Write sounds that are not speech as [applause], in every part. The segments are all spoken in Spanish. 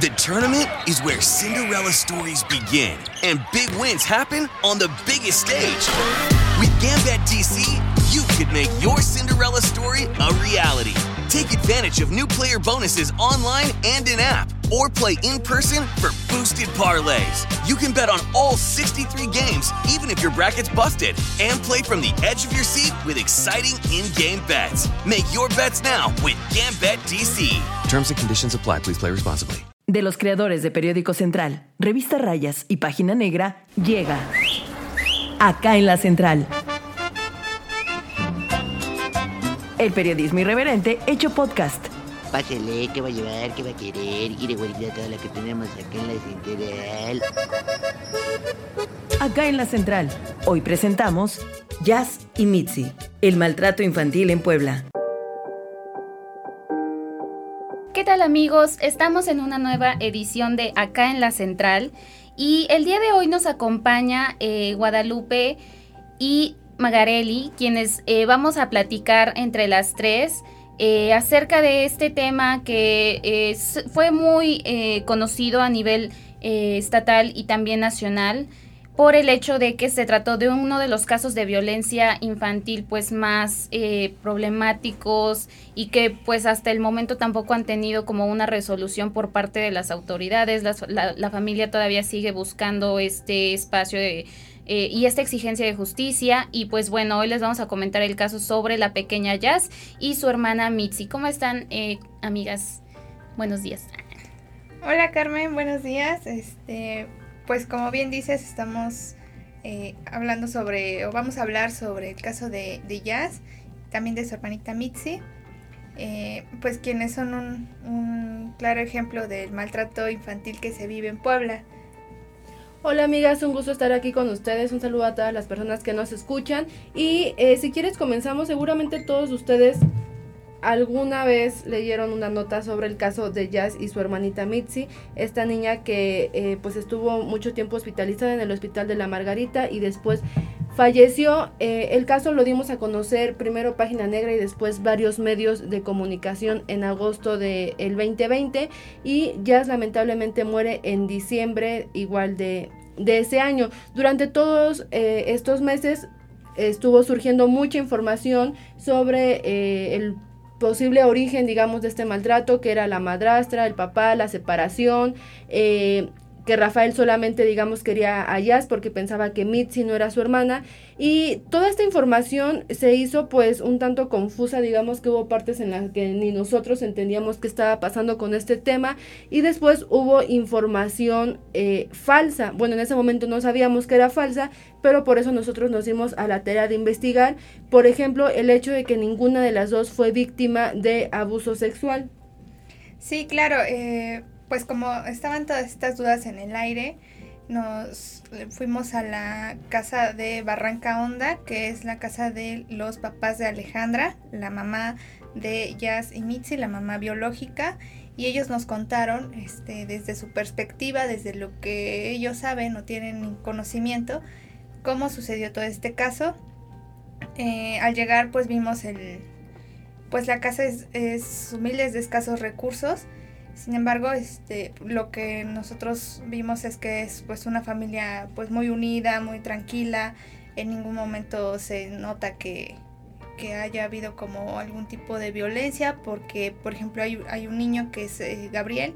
The tournament is where Cinderella stories begin and big wins happen on the biggest stage. With Gambit DC, you could make your Cinderella story a reality. Take advantage of new player bonuses online and in app, or play in person for boosted parlays. You can bet on all 63 games, even if your bracket's busted, and play from the edge of your seat with exciting in game bets. Make your bets now with Gambit DC. Terms and conditions apply. Please play responsibly. De los creadores de Periódico Central, Revista Rayas y Página Negra, llega acá en la Central. El periodismo irreverente hecho podcast. Pásele, ¿qué va a llevar? ¿Qué va a querer? Vuelta toda la que tenemos acá en la central. Acá en la Central, hoy presentamos Jazz y Mitzi, el maltrato infantil en Puebla. ¿Qué tal amigos? Estamos en una nueva edición de Acá en la Central y el día de hoy nos acompaña eh, Guadalupe y Magarelli, quienes eh, vamos a platicar entre las tres eh, acerca de este tema que fue muy conocido a nivel estatal y también nacional por el hecho de que se trató de uno de los casos de violencia infantil pues más eh, problemáticos y que pues hasta el momento tampoco han tenido como una resolución por parte de las autoridades. La, familia todavía sigue buscando este espacio eh, y esta exigencia de justicia. Y pues bueno, hoy les vamos a comentar el caso sobre la pequeña Jazz y su hermana Mitzi. ¿Cómo están, eh, amigas? Buenos días. Hola Carmen, buenos días. Este, pues como bien dices, estamos eh, hablando sobre, o vamos a hablar sobre el caso de, Jazz, también de su hermanita Mitzi, eh, pues quienes son un, claro ejemplo del maltrato infantil que se vive en Puebla. Hola amigas, un gusto estar aquí con ustedes, un saludo a todas las personas que nos escuchan. Y eh, si quieres comenzamos, seguramente todos ustedes alguna vez leyeron una nota sobre el caso de Jazz y su hermanita Mitzi, esta niña que eh, pues estuvo mucho tiempo hospitalizada en el hospital de la Margarita y después falleció. Eh, el caso lo dimos a conocer primero Página Negra y después varios medios de comunicación en agosto del 2020 y Jazz lamentablemente muere en diciembre igual de, de ese año. Durante todos eh, estos meses estuvo surgiendo mucha información sobre el posible origen, digamos, de este maltrato, que era la madrastra, el papá, la separación, eh, que Rafael solamente, digamos, quería a Jazz porque pensaba que Mitzi no era su hermana. Y toda esta información se hizo pues un tanto confusa, digamos que hubo partes en las que ni nosotros entendíamos qué estaba pasando con este tema. Y después hubo información eh, falsa. Bueno, en ese momento no sabíamos que era falsa, pero por eso nosotros nos dimos a la tarea de investigar. Por ejemplo, el hecho de que ninguna de las dos fue víctima de abuso sexual. Sí, claro. Eh pues como estaban todas estas dudas en el aire, nos fuimos a la casa de Barranca Honda, que es la casa de los papás de Alejandra, la mamá de Jazz y Mitzi, la mamá biológica, y ellos nos contaron este, desde su perspectiva, desde lo que ellos saben o tienen conocimiento, cómo sucedió todo este caso. Eh, al llegar pues vimos el, pues la casa es, es humilde, de escasos recursos, sin embargo, este, lo que nosotros vimos es que es pues una familia pues muy unida, muy tranquila. En ningún momento se nota que, haya habido como algún tipo de violencia, porque por ejemplo hay, hay un niño que es eh, Gabriel,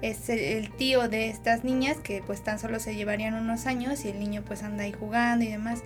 es el, tío de estas niñas que pues tan solo se llevarían unos años y el niño pues anda ahí jugando y demás.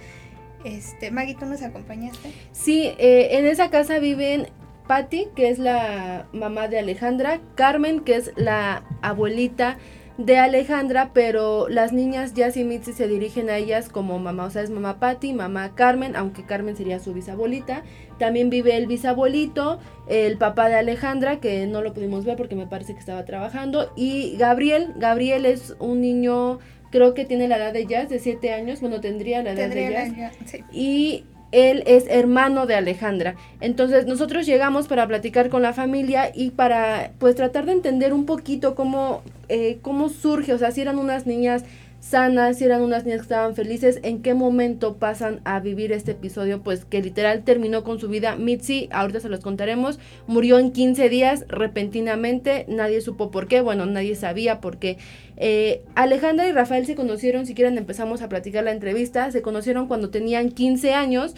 Este, Maggie, ¿tú nos acompañaste? Sí, eh, en esa casa viven Patty, que es la mamá de Alejandra, Carmen, que es la abuelita de Alejandra, pero las niñas Jazz y Mitzi se dirigen a ellas como mamá, o sea, es mamá Patty, mamá Carmen, aunque Carmen sería su bisabuelita. También vive el bisabuelito, el papá de Alejandra, que no lo pudimos ver porque me parece que estaba trabajando, y Gabriel, Gabriel es un niño, creo que tiene la edad de Jazz, de 7 años, bueno, tendría la edad de Jazz. Y él es hermano de Alejandra. Entonces nosotros llegamos para platicar con la familia y para pues tratar de entender un poquito cómo, eh, cómo surge, o sea, si eran unas niñas sanas, si eran unas niñas que estaban felices, en qué momento pasan a vivir este episodio, pues que literal terminó con su vida. Mitzi, ahorita se los contaremos, murió en 15 días repentinamente, nadie supo por qué, bueno, nadie sabía por qué. Eh, Alejandra y Rafael se conocieron, si quieren empezamos a platicar la entrevista, se conocieron cuando tenían 15 años,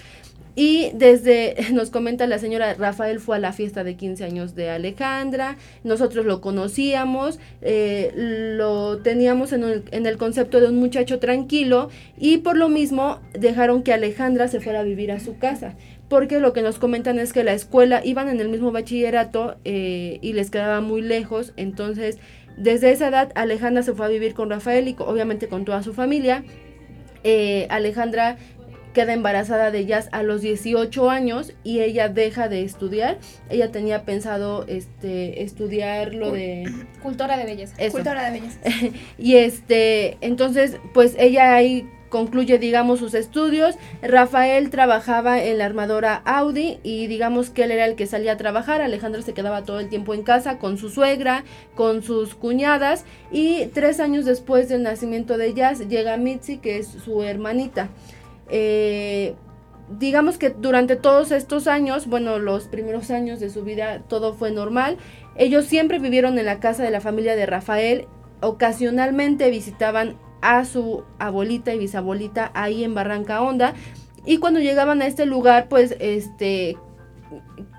y desde, [laughs] nos comenta la señora, Rafael fue a la fiesta de 15 años de Alejandra, nosotros lo conocíamos, eh, lo teníamos en, en, el concepto de un muchacho tranquilo y por lo mismo dejaron que Alejandra se fuera a vivir a su casa. Porque lo que nos comentan es que la escuela iban en el mismo bachillerato eh, y les quedaba muy lejos, entonces desde esa edad Alejandra se fue a vivir con Rafael y obviamente con toda su familia. Eh, Alejandra queda embarazada de Jazz a los 18 años y ella deja de estudiar. Ella tenía pensado este estudiar lo de [clears throat] cultura de belleza. Cultura de belleza. [laughs] y este, entonces, pues ella ahí concluye, digamos, sus estudios. Rafael trabajaba en la armadora Audi y digamos que él era el que salía a trabajar. Alejandra se quedaba todo el tiempo en casa con su suegra, con sus cuñadas y tres años después del nacimiento de Jazz llega Mitzi, que es su hermanita. Eh, digamos que durante todos estos años, bueno, los primeros años de su vida, todo fue normal. Ellos siempre vivieron en la casa de la familia de Rafael. Ocasionalmente visitaban a su abuelita y bisabuelita ahí en Barranca Honda. Y cuando llegaban a este lugar, pues este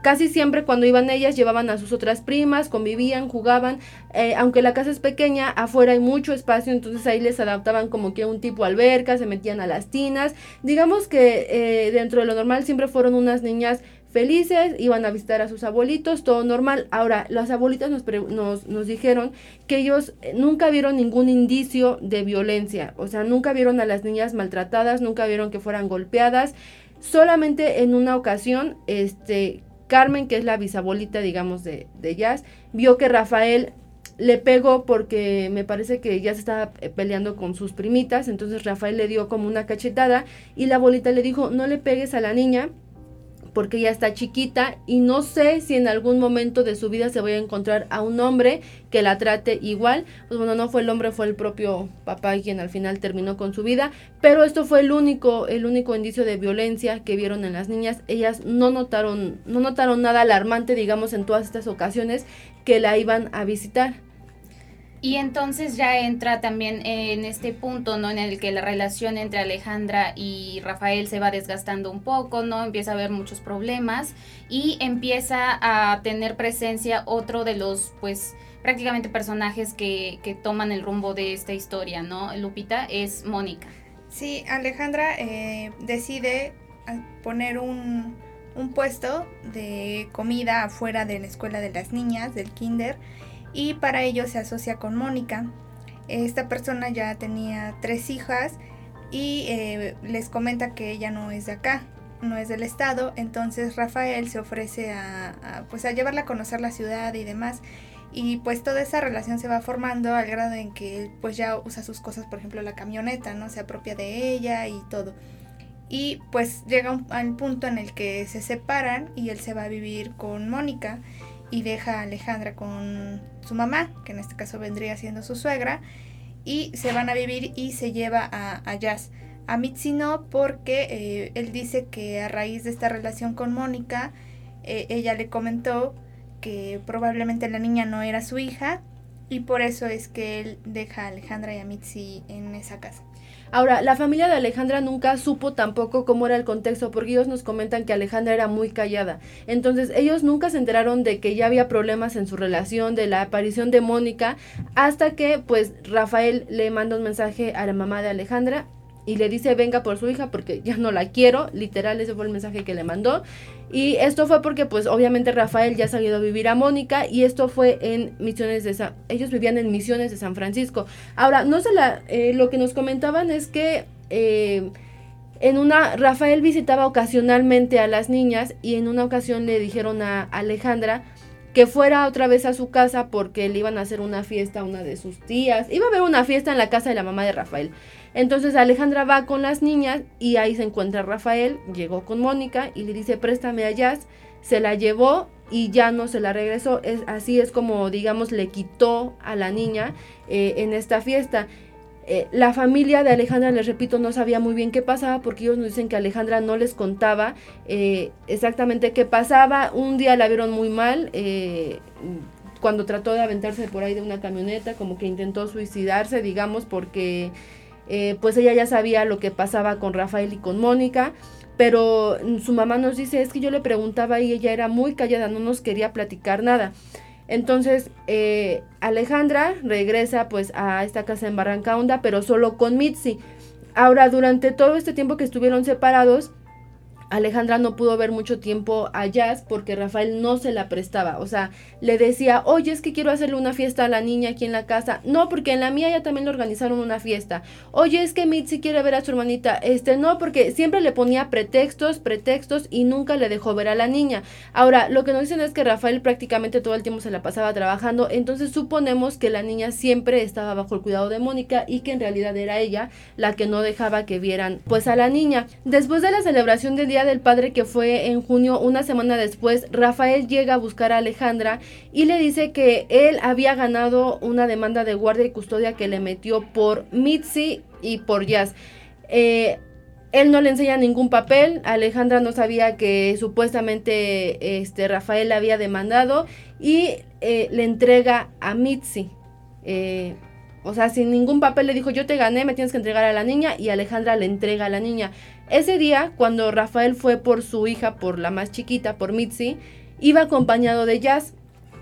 casi siempre cuando iban ellas llevaban a sus otras primas, convivían, jugaban, eh, aunque la casa es pequeña, afuera hay mucho espacio, entonces ahí les adaptaban como que un tipo alberca, se metían a las tinas, digamos que eh, dentro de lo normal siempre fueron unas niñas felices, iban a visitar a sus abuelitos, todo normal. Ahora, las abuelitas nos, nos, nos, dijeron que ellos eh, nunca vieron ningún indicio de violencia, o sea, nunca vieron a las niñas maltratadas, nunca vieron que fueran golpeadas. Solamente en una ocasión, este, Carmen, que es la bisabuelita, digamos, de, de Jazz, vio que Rafael le pegó porque me parece que ya se estaba eh, peleando con sus primitas, entonces Rafael le dio como una cachetada y la abuelita le dijo, no le pegues a la niña porque ella está chiquita y no sé si en algún momento de su vida se vaya a encontrar a un hombre que la trate igual. Pues bueno, no fue el hombre, fue el propio papá quien al final terminó con su vida, pero esto fue el único el único indicio de violencia que vieron en las niñas. Ellas no notaron no notaron nada alarmante, digamos, en todas estas ocasiones que la iban a visitar. Y entonces ya entra también en este punto, ¿no? En el que la relación entre Alejandra y Rafael se va desgastando un poco, ¿no? Empieza a haber muchos problemas y empieza a tener presencia otro de los, pues, prácticamente personajes que, que toman el rumbo de esta historia, ¿no? Lupita es Mónica. Sí, Alejandra eh, decide poner un, un puesto de comida afuera de la escuela de las niñas, del kinder, y para ello se asocia con Mónica. Esta persona ya tenía tres hijas y eh, les comenta que ella no es de acá, no es del estado, entonces Rafael se ofrece a, pues a llevarla a conocer la ciudad y demás. Y pues toda esa relación se va formando al grado en que pues ya usa sus cosas, por ejemplo la camioneta, ¿no? Se apropia de ella y todo. Y pues llega al punto en el que se separan y él se va a vivir con Mónica y deja a Alejandra con su mamá, que en este caso vendría siendo su suegra, y se van a vivir y se lleva a, Jazz. A Mitzi no, porque eh, él dice que a raíz de esta relación con Mónica, eh, ella le comentó que probablemente la niña no era su hija y por eso es que él deja a Alejandra y a Mitzi en esa casa. Ahora, la familia de Alejandra nunca supo tampoco cómo era el contexto, porque ellos nos comentan que Alejandra era muy callada. Entonces, ellos nunca se enteraron de que ya había problemas en su relación, de la aparición de Mónica, hasta que, pues, Rafael le manda un mensaje a la mamá de Alejandra y le dice venga por su hija porque ya no la quiero, literal ese fue el mensaje que le mandó. Y esto fue porque pues obviamente Rafael ya ha salido a vivir a Mónica y esto fue en Misiones de San... Ellos vivían en Misiones de San Francisco. Ahora, no sé, la, eh, lo que nos comentaban es que... Eh, en una, Rafael visitaba ocasionalmente a las niñas y en una ocasión le dijeron a Alejandra que fuera otra vez a su casa porque le iban a hacer una fiesta a una de sus tías. Iba a haber una fiesta en la casa de la mamá de Rafael. Entonces Alejandra va con las niñas y ahí se encuentra Rafael, llegó con Mónica y le dice préstame a Jazz, se la llevó y ya no se la regresó. Es, así es como, digamos, le quitó a la niña eh, en esta fiesta. Eh, la familia de Alejandra, les repito, no sabía muy bien qué pasaba porque ellos nos dicen que Alejandra no les contaba eh, exactamente qué pasaba. Un día la vieron muy mal. Cuando trató de aventarse por ahí de una camioneta, como que intentó suicidarse, digamos, porque pues ella ya sabía lo que pasaba con Rafael y con Mónica. Pero su mamá nos dice, es que yo le preguntaba y ella era muy callada, no nos quería platicar nada. Entonces, eh, Alejandra regresa pues a esta casa en Barranca Honda, pero solo con Mitzi. Ahora, durante todo este tiempo que estuvieron separados, Alejandra no pudo ver mucho tiempo a Jazz porque Rafael no se la prestaba. O sea, le decía, oye, es que quiero hacerle una fiesta a la niña aquí en la casa. No, porque en la mía ya también le organizaron una fiesta. Oye, es que Mitzi quiere ver a su hermanita. Este, no, porque siempre le ponía pretextos, pretextos y nunca le dejó ver a la niña. Ahora, lo que nos dicen es que Rafael prácticamente todo el tiempo se la pasaba trabajando. Entonces suponemos que la niña siempre estaba bajo el cuidado de Mónica y que en realidad era ella la que no dejaba que vieran pues a la niña. Después de la celebración del día del Padre que fue en junio, una semana después, Rafael llega a buscar a Alejandra y le dice que él había ganado una demanda de guardia y custodia que le metió por Mitzi y por Jazz. Eh, él no le enseña ningún papel, Alejandra no sabía que supuestamente este, Rafael había demandado y eh, le entrega a Mitzi. Eh, o sea, sin ningún papel le dijo, yo te gané, me tienes que entregar a la niña y Alejandra le entrega a la niña. Ese día, cuando Rafael fue por su hija, por la más chiquita, por Mitzi, iba acompañado de Jazz.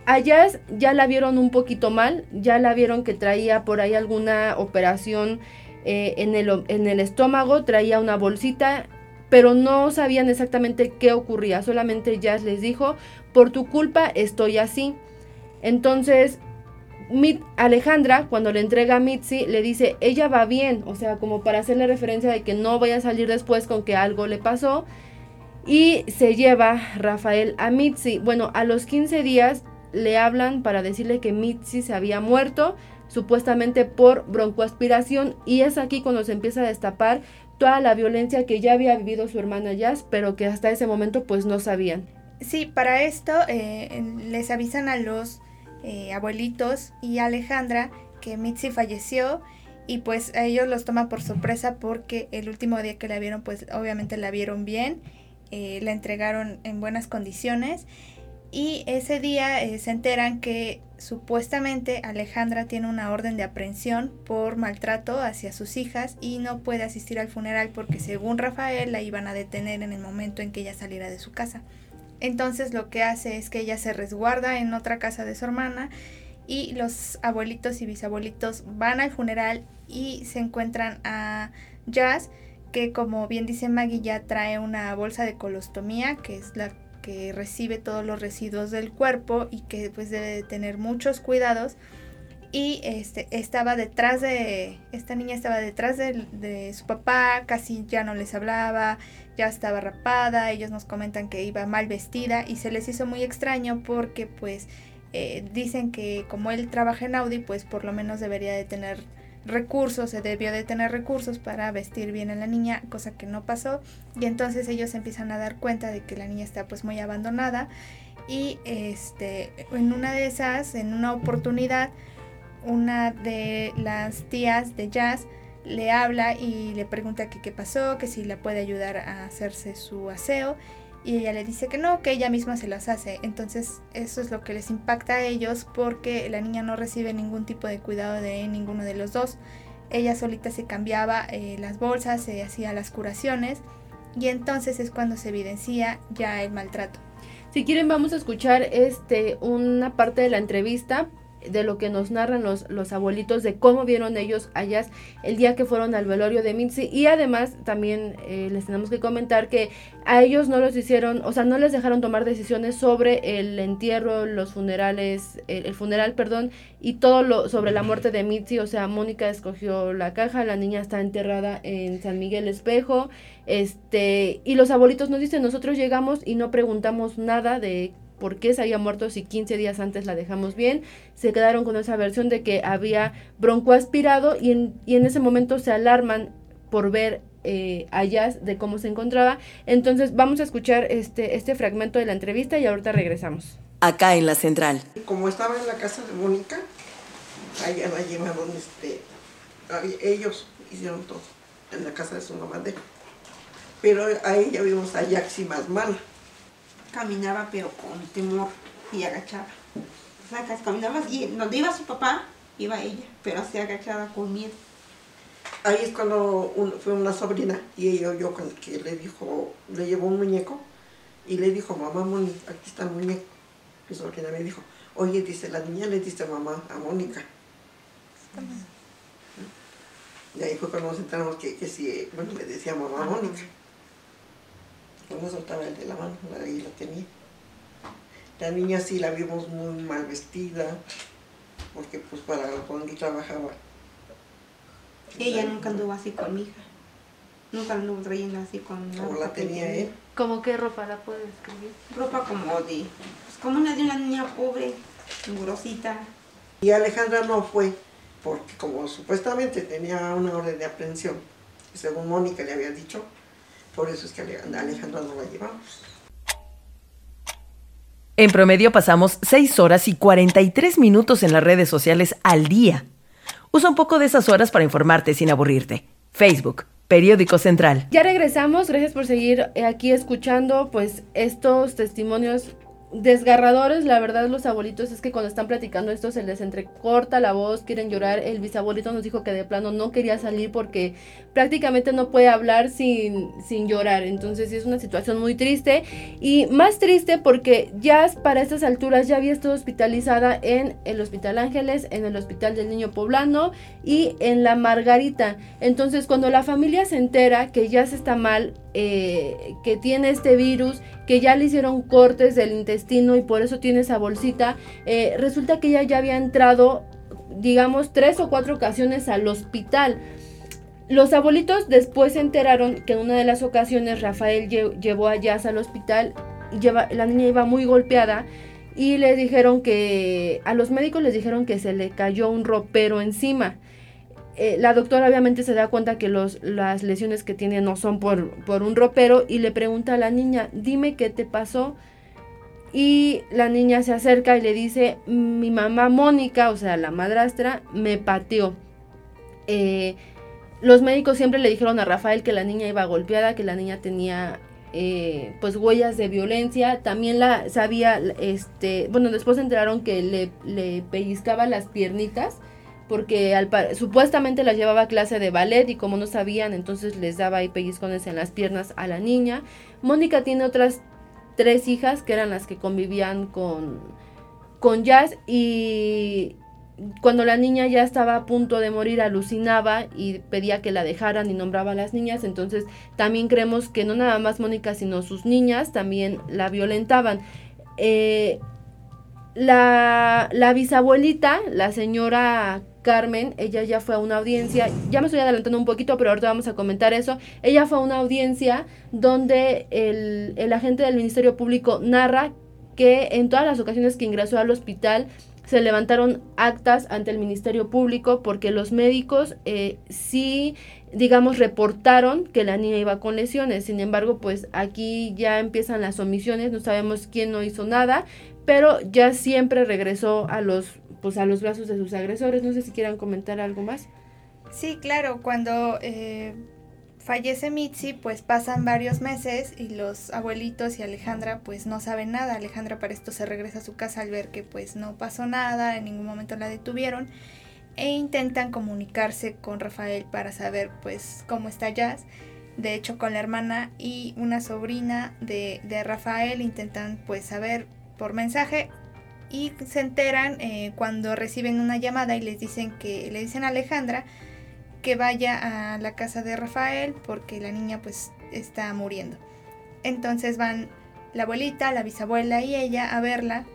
A Jazz ya la vieron un poquito mal, ya la vieron que traía por ahí alguna operación eh, en, el, en el estómago, traía una bolsita, pero no sabían exactamente qué ocurría, solamente Jazz les dijo, por tu culpa estoy así. Entonces Alejandra, cuando le entrega a Mitzi, le dice, ella va bien, o sea, como para hacerle referencia de que no vaya a salir después con que algo le pasó. Y se lleva Rafael a Mitzi. Bueno, a los 15 días le hablan para decirle que Mitzi se había muerto, supuestamente por broncoaspiración. Y es aquí cuando se empieza a destapar toda la violencia que ya había vivido su hermana Jazz, pero que hasta ese momento pues no sabían. Sí, para esto eh, les avisan a los eh, abuelitos y Alejandra que Mitzi falleció y pues a ellos los toma por sorpresa porque el último día que la vieron pues obviamente la vieron bien, eh, la entregaron en buenas condiciones y ese día eh, se enteran que supuestamente Alejandra tiene una orden de aprehensión por maltrato hacia sus hijas y no puede asistir al funeral porque según Rafael la iban a detener en el momento en que ella saliera de su casa. Entonces lo que hace es que ella se resguarda en otra casa de su hermana y los abuelitos y bisabuelitos van al funeral y se encuentran a Jazz, que como bien dice Maggie ya trae una bolsa de colostomía, que es la que recibe todos los residuos del cuerpo y que pues debe tener muchos cuidados. Y este, estaba detrás de, esta niña estaba detrás de, su papá, casi ya no les hablaba, ya estaba rapada, ellos nos comentan que iba mal vestida y se les hizo muy extraño porque pues eh, dicen que como él trabaja en Audi pues por lo menos debería de tener recursos, se debió de tener recursos para vestir bien a la niña, cosa que no pasó. Y entonces ellos empiezan a dar cuenta de que la niña está pues muy abandonada y este en una de esas, en una oportunidad, una de las tías de Jazz le habla y le pregunta que qué pasó, que si la puede ayudar a hacerse su aseo y ella le dice que no, que ella misma se las hace. Entonces eso es lo que les impacta a ellos porque la niña no recibe ningún tipo de cuidado de ninguno de los dos. Ella solita se cambiaba eh, las bolsas, se hacía las curaciones y entonces es cuando se evidencia ya el maltrato. Si quieren vamos a escuchar este una parte de la entrevista de lo que nos narran los, los abuelitos, de cómo vieron ellos allá el día que fueron al velorio de Mitzi. Y además también eh, les tenemos que comentar que a ellos no los hicieron, o sea, no les dejaron tomar decisiones sobre el entierro, los funerales, el, funeral, perdón, y todo lo sobre la muerte de Mitzi. O sea, Mónica escogió la caja, la niña está enterrada en San Miguel Espejo. Este, y los abuelitos nos dicen, nosotros llegamos y no preguntamos nada de por qué se había muerto si 15 días antes la dejamos bien. Se quedaron con esa versión de que había broncoaspirado y en, y en ese momento se alarman por ver eh, allá de cómo se encontraba. Entonces vamos a escuchar este, este fragmento de la entrevista y ahorita regresamos. Acá en la central. Como estaba en la casa de Mónica, allá la llevaron este, ellos hicieron todo en la casa de su mamá de Pero a ella vimos a Yaxi más mala. Caminaba pero con temor y agachada. O sea, que caminaba y donde iba su papá, iba ella, pero así agachada con miedo. Ahí es cuando un- fue una sobrina y ella oyó con que le dijo, le llevó un muñeco y le dijo, mamá Moni, aquí está el muñeco. Mi sobrina me dijo, oye, dice, la niña le dice mamá a Mónica. Y ahí fue cuando nos enteramos que, que sí, bueno, le decía mamá a Mónica. No soltaba el de la mano, ahí la tenía. La niña sí la vimos muy mal vestida, porque pues para cuando trabajaba Ella nunca anduvo así con mi hija. Nunca anduvo trayendo así con como ropa la tenía él. ¿Cómo qué ropa la puede describir? Ropa como de, pues como una de una niña pobre, grosita. Y Alejandra no fue, porque como supuestamente tenía una orden de aprehensión, según Mónica le había dicho, por eso es que Ale- Alejandra no la llevamos. En promedio pasamos 6 horas y 43 minutos en las redes sociales al día. Usa un poco de esas horas para informarte sin aburrirte. Facebook, Periódico Central. Ya regresamos, gracias por seguir aquí escuchando pues estos testimonios desgarradores, la verdad los abuelitos es que cuando están platicando esto se les entrecorta la voz, quieren llorar, el bisabuelito nos dijo que de plano no quería salir porque prácticamente no puede hablar sin, sin llorar, entonces sí es una situación muy triste y más triste porque ya para estas alturas ya había estado hospitalizada en el Hospital Ángeles, en el Hospital del Niño Poblano y en la Margarita, entonces cuando la familia se entera que ya se está mal, eh, que tiene este virus, que ya le hicieron cortes del intestino y por eso tiene esa bolsita, eh, resulta que ella ya había entrado, digamos, tres o cuatro ocasiones al hospital. Los abuelitos después se enteraron que en una de las ocasiones Rafael lle- llevó a Jazz al hospital lleva, la niña iba muy golpeada y le dijeron que a los médicos les dijeron que se le cayó un ropero encima. Eh, la doctora obviamente se da cuenta que los, las lesiones que tiene no son por, por un ropero y le pregunta a la niña, dime qué te pasó. Y la niña se acerca y le dice, mi mamá Mónica, o sea, la madrastra, me pateó. Eh, los médicos siempre le dijeron a Rafael que la niña iba golpeada, que la niña tenía eh, pues huellas de violencia. También la sabía, este, bueno, después enteraron que le, le pellizcaba las piernitas porque al supuestamente las llevaba a clase de ballet y como no sabían, entonces les daba ahí pellizcones en las piernas a la niña. Mónica tiene otras tres hijas que eran las que convivían con, con Jazz y cuando la niña ya estaba a punto de morir alucinaba y pedía que la dejaran y nombraba a las niñas, entonces también creemos que no nada más Mónica sino sus niñas también la violentaban. Eh, la, la bisabuelita, la señora Carmen, ella ya fue a una audiencia, ya me estoy adelantando un poquito, pero ahorita vamos a comentar eso. Ella fue a una audiencia donde el, el agente del Ministerio Público narra que en todas las ocasiones que ingresó al hospital se levantaron actas ante el Ministerio Público porque los médicos eh, sí, digamos, reportaron que la niña iba con lesiones. Sin embargo, pues aquí ya empiezan las omisiones, no sabemos quién no hizo nada, pero ya siempre regresó a los, pues a los brazos de sus agresores. No sé si quieran comentar algo más. Sí, claro, cuando eh, fallece Mitzi, pues pasan varios meses y los abuelitos y Alejandra pues no saben nada. Alejandra para esto se regresa a su casa al ver que pues no pasó nada, en ningún momento la detuvieron e intentan comunicarse con Rafael para saber pues cómo está Jazz. De hecho, con la hermana y una sobrina de, de Rafael intentan pues saber por mensaje y se enteran eh, cuando reciben una llamada y les dicen que le dicen a Alejandra que vaya a la casa de Rafael porque la niña pues está muriendo. Entonces van la abuelita, la bisabuela y ella a verla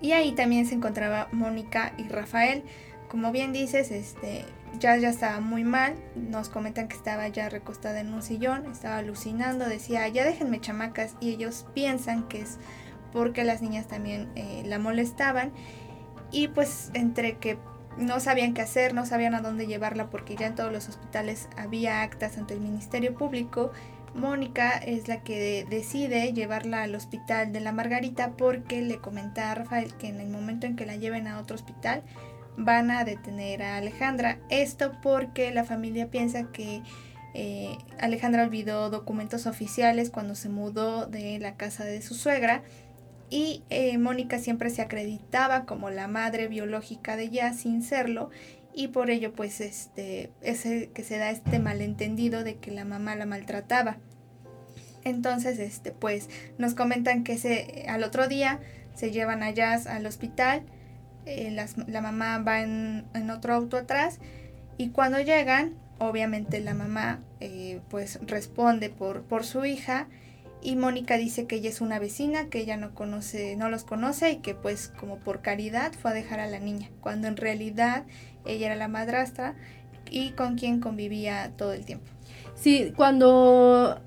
y ahí también se encontraba Mónica y Rafael. Como bien dices, este ya ya estaba muy mal. Nos comentan que estaba ya recostada en un sillón, estaba alucinando, decía, "Ya déjenme chamacas" y ellos piensan que es porque las niñas también eh, la molestaban y pues entre que no sabían qué hacer, no sabían a dónde llevarla porque ya en todos los hospitales había actas ante el Ministerio Público. Mónica es la que de- decide llevarla al hospital de la Margarita porque le comenta a Rafael que en el momento en que la lleven a otro hospital, van a detener a Alejandra. Esto porque la familia piensa que eh, Alejandra olvidó documentos oficiales cuando se mudó de la casa de su suegra y eh, Mónica siempre se acreditaba como la madre biológica de ella sin serlo y por ello pues este es que se da este malentendido de que la mamá la maltrataba. Entonces este pues nos comentan que se, al otro día se llevan a Jazz al hospital, eh, la mamá va en, en, otro auto atrás y cuando llegan obviamente la mamá eh, pues responde por, por su hija y Mónica dice que ella es una vecina, que ella no conoce, no los conoce y que pues como por caridad fue a dejar a la niña, cuando en realidad ella era la madrastra y con quien convivía todo el tiempo. Sí, cuando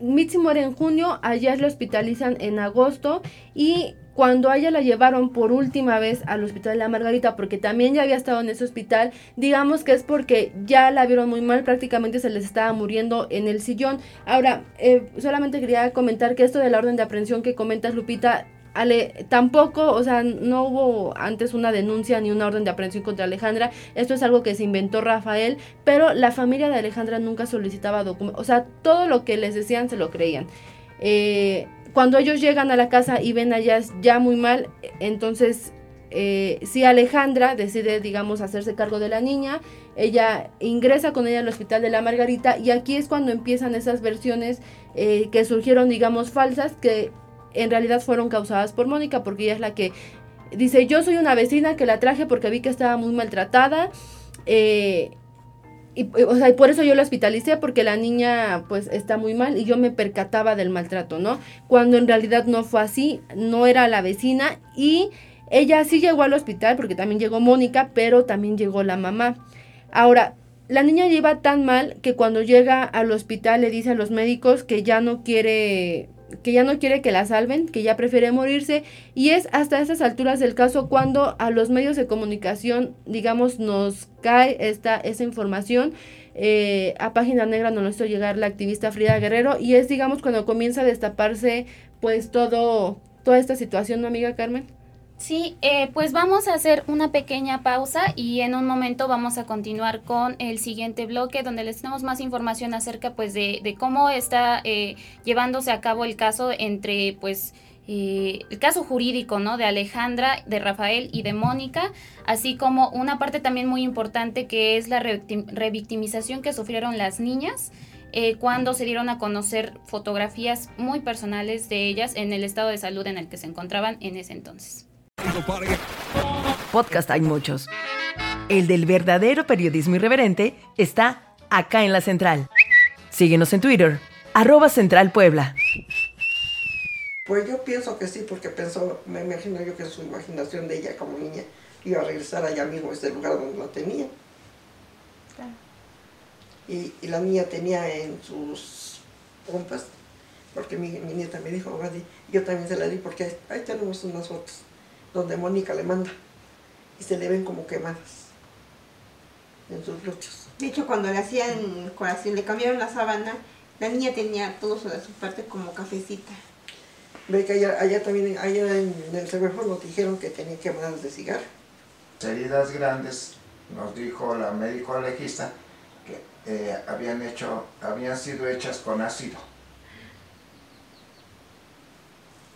Mitzi muere en junio, allá lo hospitalizan en agosto y cuando a ella la llevaron por última vez al hospital de la Margarita, porque también ya había estado en ese hospital, digamos que es porque ya la vieron muy mal, prácticamente se les estaba muriendo en el sillón. Ahora, eh, solamente quería comentar que esto de la orden de aprehensión que comentas, Lupita, Ale, tampoco, o sea, no hubo antes una denuncia ni una orden de aprehensión contra Alejandra. Esto es algo que se inventó Rafael, pero la familia de Alejandra nunca solicitaba documentos. O sea, todo lo que les decían se lo creían. Eh, cuando ellos llegan a la casa y ven a Jazz ya muy mal, entonces eh, si Alejandra decide, digamos, hacerse cargo de la niña, ella ingresa con ella al hospital de la Margarita y aquí es cuando empiezan esas versiones eh, que surgieron, digamos, falsas, que en realidad fueron causadas por Mónica, porque ella es la que dice, yo soy una vecina que la traje porque vi que estaba muy maltratada. Eh, y, o sea, y por eso yo la hospitalicé, porque la niña pues está muy mal y yo me percataba del maltrato, ¿no? Cuando en realidad no fue así, no era la vecina y ella sí llegó al hospital porque también llegó Mónica, pero también llegó la mamá. Ahora, la niña lleva tan mal que cuando llega al hospital le dice a los médicos que ya no quiere que ya no quiere que la salven, que ya prefiere morirse y es hasta esas alturas del caso cuando a los medios de comunicación, digamos, nos cae esta, esa información. Eh, a Página Negra nos lo hizo llegar la activista Frida Guerrero y es, digamos, cuando comienza a destaparse pues todo, toda esta situación, ¿no, amiga Carmen? Sí, eh, pues vamos a hacer una pequeña pausa y en un momento vamos a continuar con el siguiente bloque donde les tenemos más información acerca pues de, de cómo está eh, llevándose a cabo el caso entre pues eh, el caso jurídico ¿no? de Alejandra, de Rafael y de Mónica, así como una parte también muy importante que es la revictimización que sufrieron las niñas. cuando se dieron a conocer fotografías muy personales de ellas en el estado de salud en el que se encontraban en ese entonces. Podcast hay muchos. El del verdadero periodismo irreverente está acá en la central. Síguenos en Twitter, arroba Central Puebla. Pues yo pienso que sí, porque pensó, me imagino yo que su imaginación de ella como niña iba a regresar allá mismo, a este lugar donde la tenía. Y, y, la niña tenía en sus pompas, porque mi, mi nieta me dijo, yo también se la di porque ahí tenemos unas fotos donde Mónica le manda y se le ven como quemadas en sus luchos. De hecho, cuando le hacían corazón, le cambiaron la sábana, la niña tenía todo su, su parte como cafecita. Ve que allá, también, allá en el semáforo nos dijeron que tenía quemadas de cigarro. Heridas grandes, nos dijo la médico legista, que eh, habían, hecho, habían sido hechas con ácido.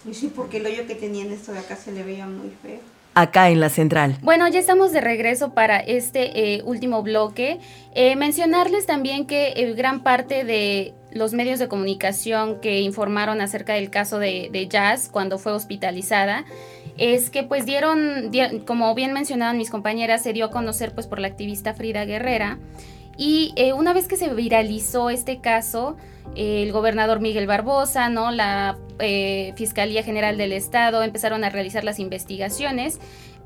Y sí, porque el hoyo que tenía en esto de acá se le veía muy feo. Acá en la central. Bueno, ya estamos de regreso para este eh, último bloque. Eh, mencionarles también que eh, gran parte de los medios de comunicación que informaron acerca del caso de, de Jazz cuando fue hospitalizada es que pues dieron, como bien mencionaban mis compañeras, se dio a conocer pues por la activista Frida Guerrera y una vez que se viralizó este caso, el gobernador Miguel Barbosa, ¿no? la eh, Fiscalía General del Estado empezaron a realizar las investigaciones,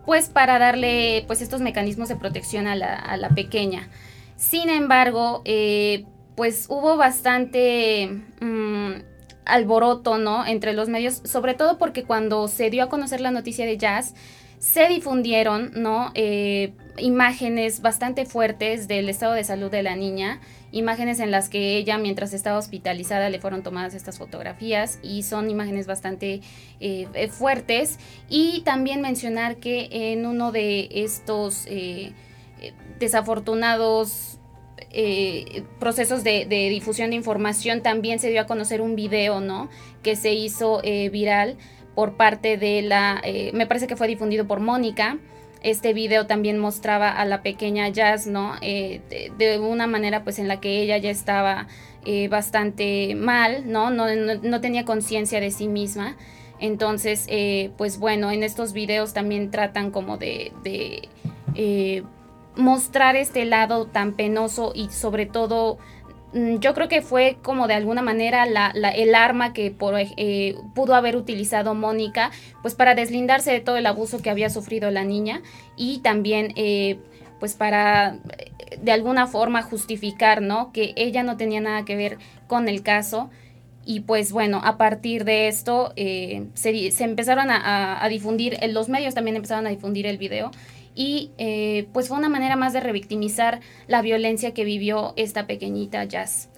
pues para darle pues estos mecanismos de protección a la, pequeña. Sin embargo, eh, pues hubo bastante mm, alboroto, ¿no? Entre los medios, sobre todo porque cuando se dio a conocer la noticia de Jazz, se difundieron, ¿no? Eh, imágenes bastante fuertes del estado de salud de la niña, imágenes en las que ella mientras estaba hospitalizada le fueron tomadas estas fotografías y son imágenes bastante eh, eh, fuertes y también mencionar que en uno de estos desafortunados procesos de, de, difusión de información también se dio a conocer un video, ¿no? Que se hizo viral por parte de la, eh, me parece que fue difundido por Mónica. Este video también mostraba a la pequeña Jazz, ¿no? Eh, de, una manera pues en la que ella ya estaba eh, bastante mal, ¿no? No, tenía conciencia de sí misma. Entonces, pues bueno, en estos videos también tratan como de, de mostrar este lado tan penoso y sobre todo yo creo que fue como de alguna manera la, el arma que por, eh, pudo haber utilizado Mónica, pues para deslindarse de todo el abuso que había sufrido la niña y también eh, pues para eh, de alguna forma justificar, ¿no? Que ella no tenía nada que ver con el caso. Y pues bueno, a partir de esto se, se, empezaron a difundir, los medios también empezaron a difundir el video y eh, pues fue una manera más de revictimizar la violencia que vivió esta pequeñita Jazz.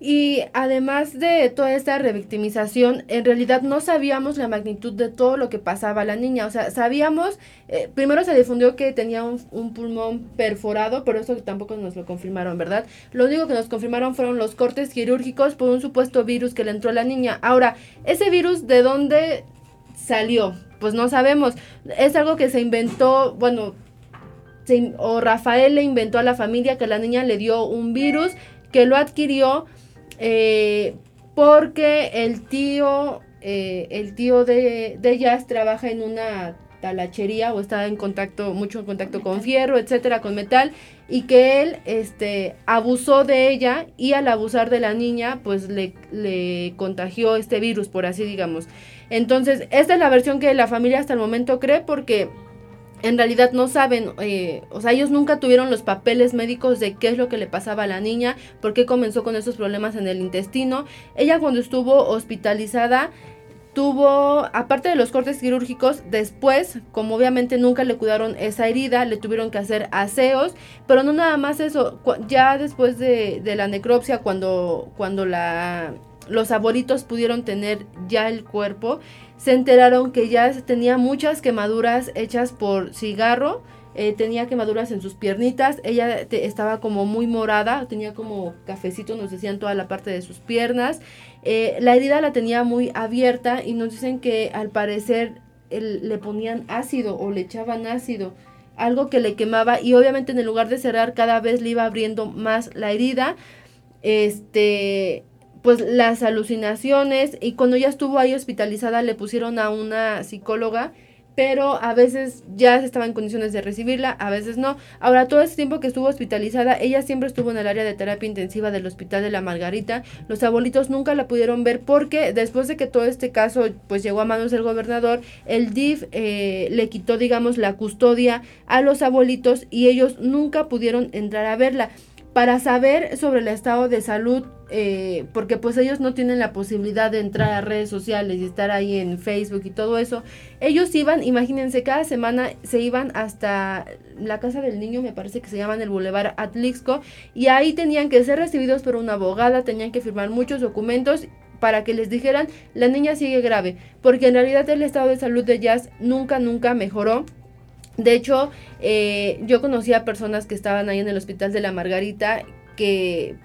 Y además de toda esta revictimización, en realidad no sabíamos la magnitud de todo lo que pasaba a la niña. O sea, sabíamos, eh, primero se difundió que tenía un, un, pulmón perforado, pero eso tampoco nos lo confirmaron, ¿verdad? Lo único que nos confirmaron fueron los cortes quirúrgicos por un supuesto virus que le entró a la niña. Ahora, ese virus, ¿de dónde salió? Pues no sabemos. Es algo que se inventó, bueno, o Rafael le inventó a la familia que la niña le dio un virus que lo adquirió eh, porque el tío, eh, el tío de, de Jazz trabaja en una talachería o está en contacto, mucho en contacto con fierro, etcétera, con metal, y que él este, abusó de ella y al abusar de la niña, pues le, le contagió este virus, por así digamos. Entonces, esta es la versión que la familia hasta el momento cree porque en realidad no saben, eh, o sea, ellos nunca tuvieron los papeles médicos de qué es lo que le pasaba a la niña, por qué comenzó con esos problemas en el intestino. Ella cuando estuvo hospitalizada tuvo, aparte de los cortes quirúrgicos, después, como obviamente nunca le cuidaron esa herida, le tuvieron que hacer aseos, pero no nada más eso, ya después de, de la necropsia, cuando, cuando la, los abuelitos pudieron tener ya el cuerpo, se enteraron que ya tenía muchas quemaduras hechas por cigarro, eh, tenía quemaduras en sus piernitas, ella estaba como muy morada, tenía como cafecito, nos decían toda la parte de sus piernas, eh, la herida la tenía muy abierta y nos dicen que al parecer le ponían ácido o le echaban ácido, algo que le quemaba y obviamente en el lugar de cerrar cada vez le iba abriendo más la herida, este pues las alucinaciones y cuando ya estuvo ahí hospitalizada le pusieron a una psicóloga pero a veces ya estaba en condiciones de recibirla, a veces no. Ahora, todo ese tiempo que estuvo hospitalizada, ella siempre estuvo en el área de terapia intensiva del Hospital de la Margarita. Los abuelitos nunca la pudieron ver porque después de que todo este caso pues llegó a manos del gobernador, el DIF eh, le quitó, digamos, la custodia a los abuelitos y ellos nunca pudieron entrar a verla para saber sobre el estado de salud, eh, porque pues ellos no tienen la posibilidad de entrar a redes sociales y estar ahí en Facebook y todo eso. Ellos iban, imagínense, cada semana se iban hasta la casa del niño, me parece que se llama el Boulevard Atlixco, y ahí tenían que ser recibidos por una abogada, tenían que firmar muchos documentos para que les dijeran la niña sigue grave, porque en realidad el estado de salud de Jazz nunca, nunca mejoró de hecho, eh, yo conocía a personas que estaban ahí en el hospital de la Margarita que,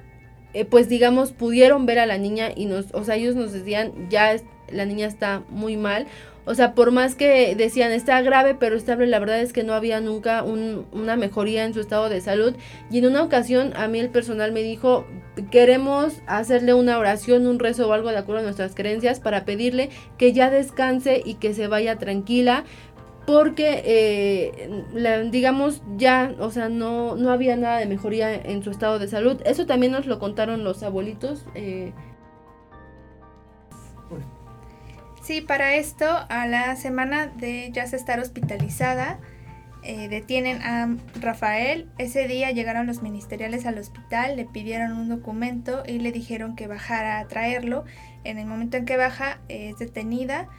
eh, pues digamos, pudieron ver a la niña y nos, o sea, ellos nos decían, ya la niña está muy mal. O sea, por más que decían está grave pero estable, la verdad es que no había nunca una mejoría en su estado de salud. Y en una ocasión a mí el personal me dijo, queremos hacerle una oración, un rezo o algo de acuerdo a nuestras creencias para pedirle que ya descanse y que se vaya tranquila porque eh, digamos ya, o sea, no, no había nada de mejoría en su estado de salud. Eso también nos lo contaron los abuelitos. Eh. Sí, para esto, a la semana de ya estar hospitalizada, eh, detienen a Rafael. Ese día llegaron los ministeriales al hospital, le pidieron un documento y le dijeron que bajara a traerlo. En el momento en que baja, es detenida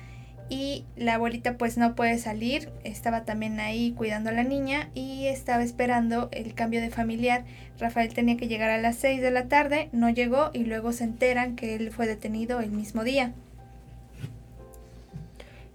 y la abuelita pues no puede salir, estaba también ahí cuidando a la niña y estaba esperando el cambio de familiar. Rafael tenía que llegar a las 6 de la tarde, no llegó y luego se enteran que él fue detenido el mismo día.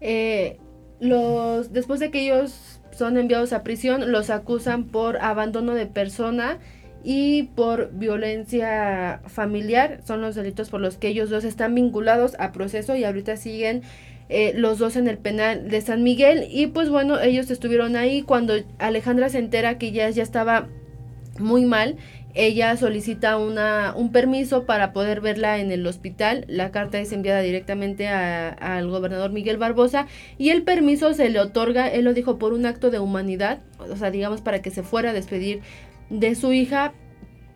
Eh, los, después de que ellos son enviados a prisión, los acusan por abandono de persona y por violencia familiar. Son los delitos por los que ellos dos están vinculados a proceso y ahorita siguen eh, los dos en el penal de San Miguel. Y pues bueno, ellos estuvieron ahí cuando Alejandra se entera que ya, ya estaba muy mal. Ella solicita una, un permiso para poder verla en el hospital. La carta es enviada directamente al gobernador Miguel Barbosa y el permiso se le otorga, él lo dijo, por un acto de humanidad, o sea, digamos para que se fuera a despedir de su hija,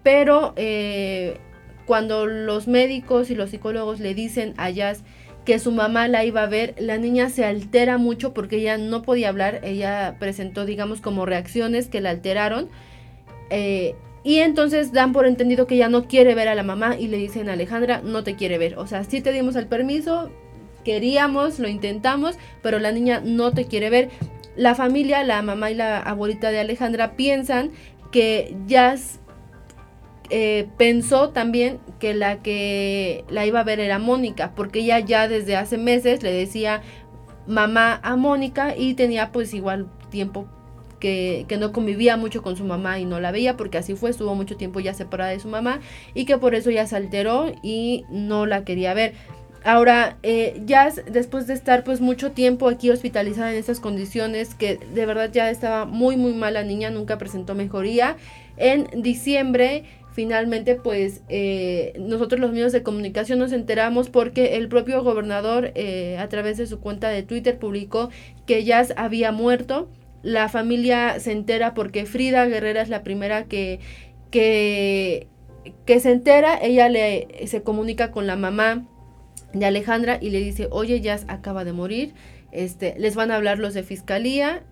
pero eh, cuando los médicos y los psicólogos le dicen a Jazz que su mamá la iba a ver, la niña se altera mucho porque ella no podía hablar, ella presentó digamos como reacciones que la alteraron. Eh, y entonces dan por entendido que ella no quiere ver a la mamá y le dicen a Alejandra no te quiere ver, o sea, sí te dimos el permiso, queríamos, lo intentamos, pero la niña no te quiere ver. La familia, la mamá y la abuelita de Alejandra piensan que Jazz eh, pensó también que la que la iba a ver era Mónica, porque ella ya desde hace meses le decía mamá a Mónica y tenía pues igual tiempo que, que, no convivía mucho con su mamá y no la veía porque así fue, estuvo mucho tiempo ya separada de su mamá y que por eso ya se alteró y no la quería ver. Ahora, eh, ya después de estar pues mucho tiempo aquí hospitalizada en estas condiciones, que de verdad ya estaba muy muy mal la niña, nunca presentó mejoría, en diciembre finalmente pues eh, nosotros los medios de comunicación nos enteramos porque el propio gobernador eh, a través de su cuenta de Twitter publicó que Jazz había muerto. La familia se entera porque Frida Guerrera es la primera que, que, que se entera, ella le, se comunica con la mamá de Alejandra y le dice, oye, Jazz acaba de morir, este, les van a hablar los de fiscalía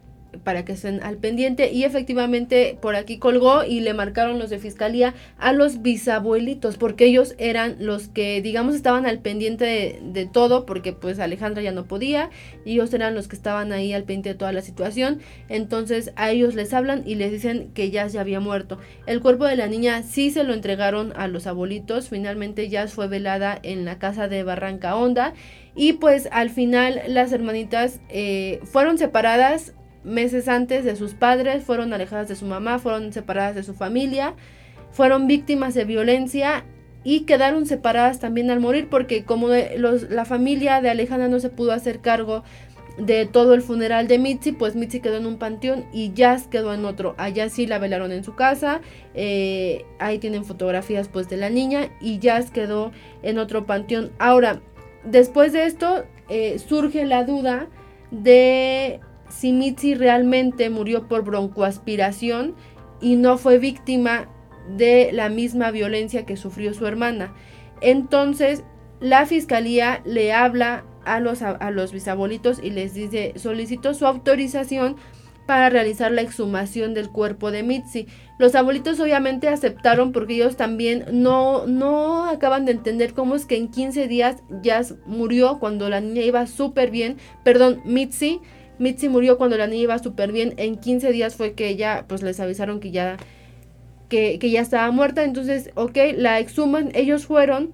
para que estén al pendiente. Y efectivamente por aquí colgó y le marcaron los de fiscalía a los bisabuelitos porque ellos eran los que digamos estaban al pendiente de, todo porque pues Alejandra ya no podía y ellos eran los que estaban ahí al pendiente de toda la situación. Entonces a ellos les hablan y les dicen que ya había muerto. El cuerpo de la niña sí se lo entregaron a los abuelitos. Finalmente Jazz fue velada en la casa de Barranca Honda y pues al final las hermanitas eh, fueron separadas meses antes de sus padres, fueron alejadas de su mamá, fueron separadas de su familia, fueron víctimas de violencia y quedaron separadas también al morir porque como los, la familia de Alejandra no se pudo hacer cargo de todo el funeral de Mitzi, pues Mitzi quedó en un panteón y Jazz quedó en otro. Allá sí la velaron en su casa, eh, ahí tienen fotografías pues de la niña y Jazz quedó en otro panteón. Ahora, después de esto eh, surge la duda de si Mitzi realmente murió por broncoaspiración y no fue víctima de la misma violencia que sufrió su hermana. Entonces, la fiscalía le habla a los, a, los bisabuelitos y les dice, solicito su autorización para realizar la exhumación del cuerpo de Mitzi. Los abuelitos obviamente aceptaron porque ellos también no, no acaban de entender cómo es que en 15 días ya murió cuando la niña iba súper bien, perdón, Mitzi Mitzi murió cuando la niña iba súper bien. En 15 días fue que ella, pues les avisaron que ya, que, ya estaba muerta. Entonces, ok, la exhuman. Ellos fueron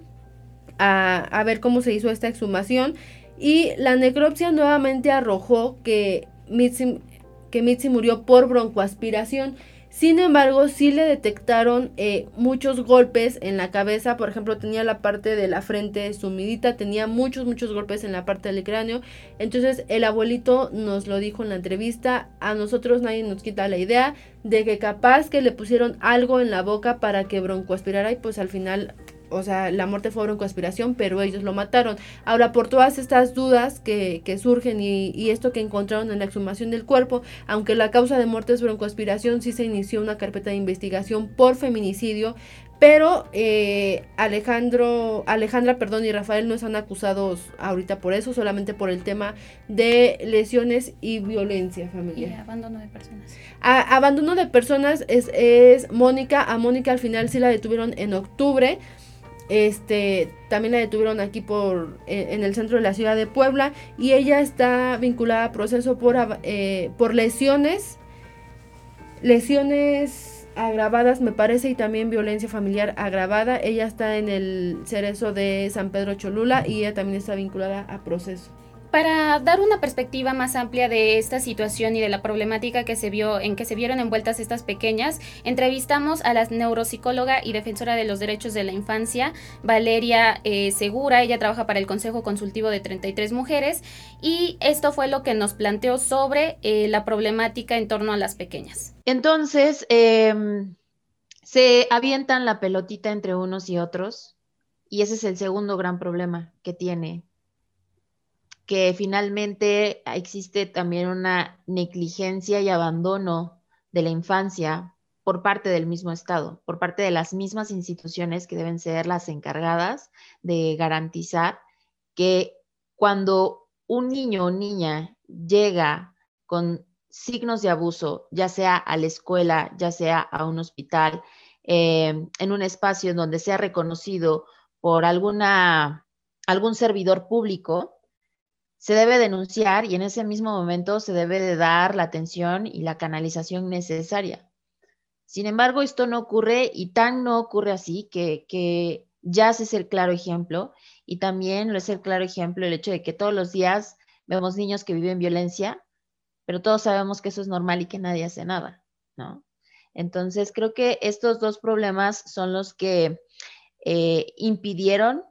a, a ver cómo se hizo esta exhumación. Y la necropsia nuevamente arrojó que Mitzi, que Mitzi murió por broncoaspiración. Sin embargo, sí le detectaron eh, muchos golpes en la cabeza. Por ejemplo, tenía la parte de la frente sumidita, tenía muchos, muchos golpes en la parte del cráneo. Entonces, el abuelito nos lo dijo en la entrevista. A nosotros nadie nos quita la idea de que capaz que le pusieron algo en la boca para que broncoaspirara y pues al final o sea, la muerte fue una conspiración, pero ellos lo mataron. Ahora, por todas estas dudas que, que surgen y, y, esto que encontraron en la exhumación del cuerpo, aunque la causa de muerte es broncoaspiración, sí se inició una carpeta de investigación por feminicidio, pero eh, Alejandro, Alejandra, perdón, y Rafael no están acusados ahorita por eso, solamente por el tema de lesiones y violencia familiar. Y abandono de personas. abandono de personas es, es Mónica. A Mónica al final sí la detuvieron en octubre. Este también la detuvieron aquí por eh, en el centro de la ciudad de Puebla y ella está vinculada a proceso por, eh, por lesiones lesiones agravadas me parece y también violencia familiar agravada. Ella está en el cerezo de San Pedro Cholula y ella también está vinculada a proceso para dar una perspectiva más amplia de esta situación y de la problemática que se vio en que se vieron envueltas estas pequeñas, entrevistamos a la neuropsicóloga y defensora de los derechos de la infancia, Valeria eh, Segura. Ella trabaja para el Consejo Consultivo de 33 Mujeres y esto fue lo que nos planteó sobre eh, la problemática en torno a las pequeñas. Entonces, em, se avientan la pelotita entre unos y otros y ese es el segundo gran problema que tiene que finalmente existe también una negligencia y abandono de la infancia por parte del mismo Estado, por parte de las mismas instituciones que deben ser las encargadas de garantizar que cuando un niño o niña llega con signos de abuso, ya sea a la escuela, ya sea a un hospital, eh, en un espacio donde sea reconocido por alguna, algún servidor público, se debe denunciar y en ese mismo momento se debe de dar la atención y la canalización necesaria. Sin embargo, esto no ocurre y tan no ocurre así que, que ya es el claro ejemplo y también lo es el claro ejemplo el hecho de que todos los días vemos niños que viven violencia, pero todos sabemos que eso es normal y que nadie hace nada, ¿no? Entonces, creo que estos dos problemas son los que eh, impidieron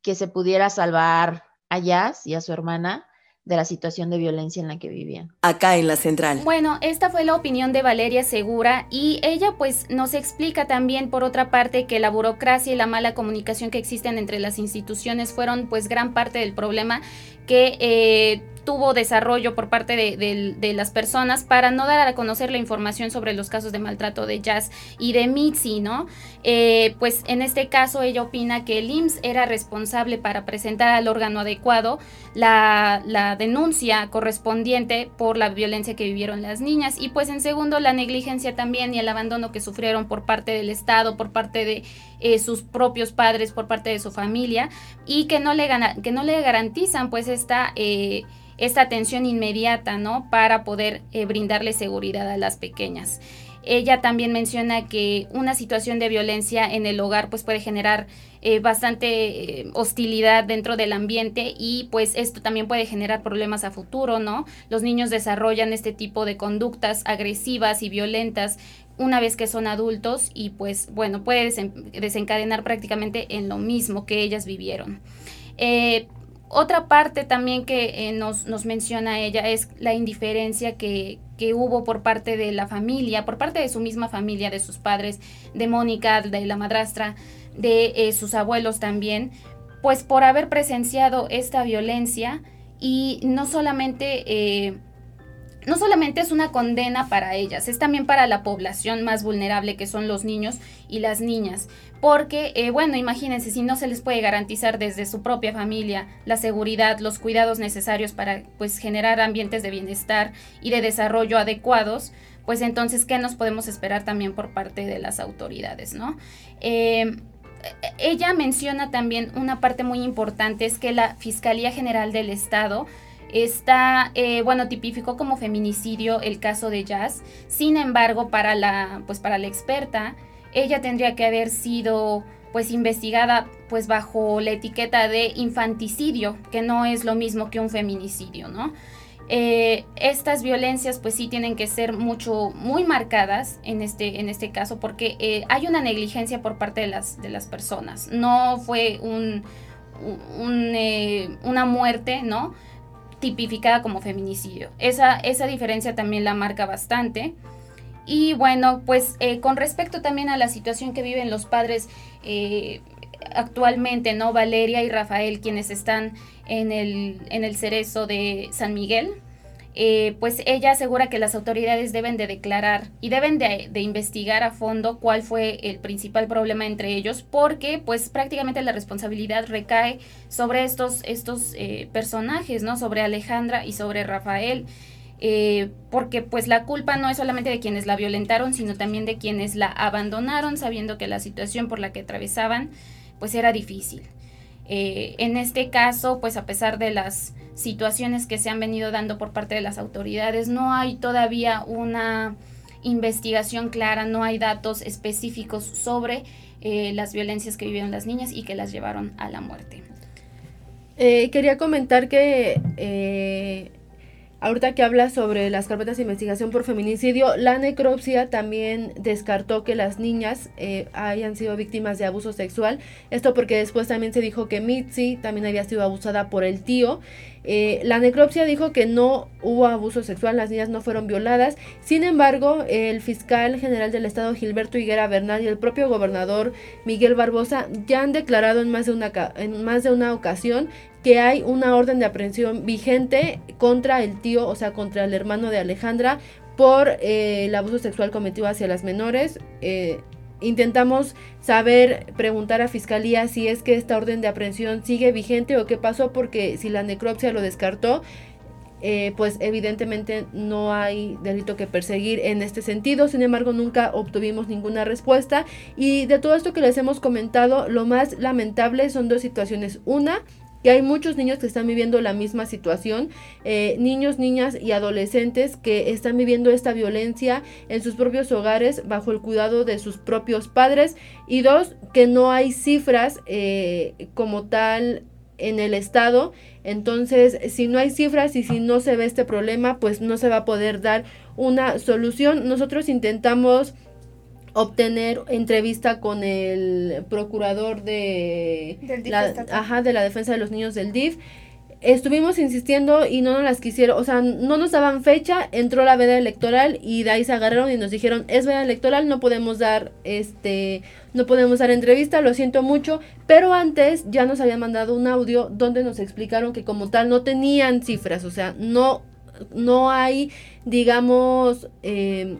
que se pudiera salvar a Jazz y a su hermana de la situación de violencia en la que vivían. Acá en la central. Bueno, esta fue la opinión de Valeria Segura y ella pues nos explica también por otra parte que la burocracia y la mala comunicación que existen entre las instituciones fueron pues gran parte del problema que eh, tuvo desarrollo por parte de, las personas para no dar a conocer la información sobre los casos de maltrato de Jazz y de Mitzi, ¿no? Eh, pues en este caso ella opina que el IMSS era responsable para presentar al órgano adecuado la, denuncia correspondiente por la violencia que vivieron las niñas y pues en segundo la negligencia también y el abandono que sufrieron por parte del Estado, por parte de eh, sus propios padres, por parte de su familia y que no le, que no le garantizan pues esta... Eh, esta atención inmediata, ¿no? Para poder eh, brindarle seguridad a las pequeñas. Ella también menciona que una situación de violencia en el hogar pues puede generar eh, bastante eh, hostilidad dentro del ambiente y pues esto también puede generar problemas a futuro, ¿no? Los niños desarrollan este tipo de conductas agresivas y violentas una vez que son adultos y pues bueno, puede desencadenar prácticamente en lo mismo que ellas vivieron. Otra parte también que eh, nos, nos, menciona ella es la indiferencia que, que, hubo por parte de la familia, por parte de su misma familia, de sus padres, de Mónica, de la madrastra, de eh, sus abuelos también, pues por haber presenciado esta violencia y no solamente... No solamente es una condena para ellas, es también para la población más vulnerable que son los niños y las niñas. Porque, eh, bueno, imagínense, si no se les puede garantizar desde su propia familia la seguridad, los cuidados necesarios para pues, generar ambientes de bienestar y de desarrollo adecuados, pues entonces, ¿qué nos podemos esperar también por parte de las autoridades, no? Eh, ella menciona también una parte muy importante, es que la Fiscalía General del Estado Está, eh, bueno, tipificó como feminicidio el caso de Jazz. Sin embargo, para la, pues para la experta, ella tendría que haber sido pues investigada pues bajo la etiqueta de infanticidio, que no es lo mismo que un feminicidio, ¿no? Eh, estas violencias pues sí tienen que ser mucho, muy marcadas en este, en este caso porque eh, hay una negligencia por parte de las, de las personas. No fue un, una muerte, ¿no? Tipificada como feminicidio. Esa, esa diferencia también la marca bastante. Y bueno, pues eh, con respecto también a la situación que viven los padres eh, actualmente, ¿no? Valeria y Rafael, quienes están en el, en el cerezo de San Miguel, eh, pues ella asegura que las autoridades deben de declarar y deben de, investigar a fondo cuál fue el principal problema entre ellos, porque pues prácticamente la responsabilidad recae sobre estos, estos eh, personajes, ¿no? Sobre Alejandra y sobre Rafael. Eh, porque pues la culpa no es solamente de quienes la violentaron, sino también de quienes la abandonaron sabiendo que la situación por la que atravesaban pues era difícil. Eh, en este caso, pues a pesar de las situaciones que se han venido dando por parte de las autoridades, no hay todavía una investigación clara, no hay datos específicos sobre eh, las violencias que vivieron las niñas y que las llevaron a la muerte. Eh, quería comentar que ahorita que habla sobre las carpetas de investigación por feminicidio, la necropsia también descartó que las niñas hayan sido víctimas de abuso sexual. Esto porque después también se dijo que Mitzi también había sido abusada por el tío eh, la necropsia dijo que no hubo abuso sexual, las niñas no fueron violadas. Sin embargo, el fiscal general del estado Gilberto Higuera Bernal y el propio gobernador Miguel Barbosa ya han declarado en más de una, en más de una ocasión que hay una orden de aprehensión vigente contra el tío, o sea, contra el hermano de Alejandra por eh, el abuso sexual cometido hacia las menores. Eh, Intentamos saber, preguntar a Fiscalía si es que esta orden de aprehensión sigue vigente o qué pasó, porque si la necropsia lo descartó, eh, pues evidentemente no hay delito que perseguir en este sentido. Sin embargo, nunca obtuvimos ninguna respuesta. Y de todo esto que les hemos comentado, lo más lamentable son dos situaciones. Una, que hay muchos niños que están viviendo la misma situación, eh, niños, niñas y adolescentes que están viviendo esta violencia en sus propios hogares bajo el cuidado de sus propios padres y dos, que no hay cifras eh, como tal en el estado. Entonces, si no hay cifras y si no se ve este problema, pues no se va a poder dar una solución. Nosotros intentamos obtener entrevista con el procurador de la, ajá, de la defensa de los niños del DIF. Estuvimos insistiendo y no nos las quisieron, o sea, no nos daban fecha, entró la veda electoral y de ahí se agarraron y nos dijeron, es veda electoral, no podemos dar, este, no podemos dar entrevista, lo siento mucho, pero antes ya nos habían mandado un audio donde nos explicaron que como tal no tenían cifras, o sea, no, no hay, digamos, eh,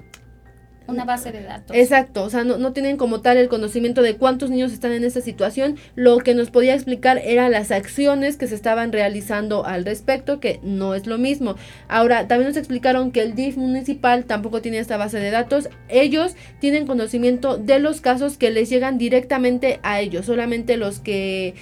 una base de datos. Exacto, o sea, no, no, tienen como tal el conocimiento de cuántos niños están en esta situación. Lo que nos podía explicar eran las acciones que se estaban realizando al respecto, que no es lo mismo. Ahora, también nos explicaron que el DIF municipal tampoco tiene esta base de datos. Ellos tienen conocimiento de los casos que les llegan directamente a ellos, solamente los que...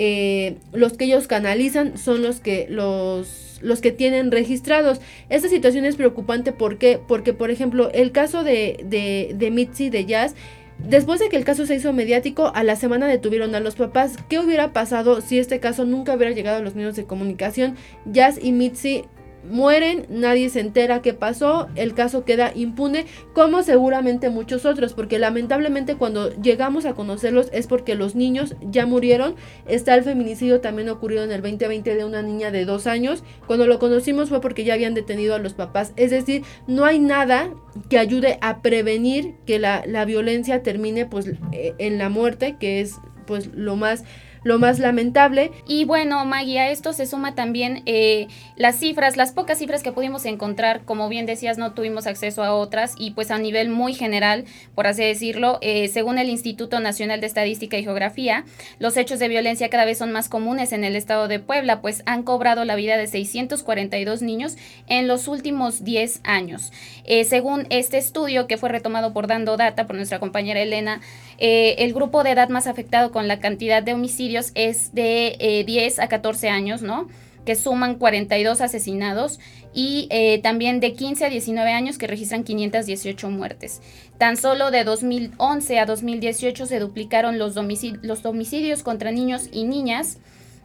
Eh, los que ellos canalizan son los que los los que tienen registrados. Esta situación es preocupante ¿por porque, por ejemplo, el caso de, de, de Mitzi de Jazz, Después de que el caso se hizo mediático, a la semana detuvieron a los papás. ¿Qué hubiera pasado si este caso nunca hubiera llegado a los medios de comunicación? Jazz y Mitzi mueren, nadie se entera qué pasó, el caso queda impune, como seguramente muchos otros, porque lamentablemente cuando llegamos a conocerlos es porque los niños ya murieron. Está el feminicidio también ocurrido en el 2020 de una niña de dos años. Cuando lo conocimos fue porque ya habían detenido a los papás. Es decir, no hay nada que ayude a prevenir que la, la violencia termine pues eh, en la muerte, que es pues lo más lo más lamentable. Y bueno, Maggie, a esto se suma también eh, las cifras, las pocas cifras que pudimos encontrar, como bien decías, no tuvimos acceso a otras y pues a nivel muy general, por así decirlo, eh, según el Instituto Nacional de Estadística y Geografía, los hechos de violencia cada vez son más comunes en el estado de Puebla, pues han cobrado la vida de 642 niños en los últimos 10 años. Eh, según este estudio que fue retomado por Dando Data por nuestra compañera Elena, el grupo de edad más afectado con la cantidad de homicidios es de 10 eh, a 14 años, ¿no? que suman 42 asesinados y eh, también de 15 a 19 años que registran 518 muertes. Tan solo de 2011 a 2018 se duplicaron los, los homicidios contra niños y niñas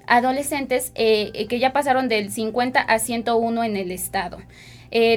adolescentes eh, que ya pasaron del 50 a 101 en el estado.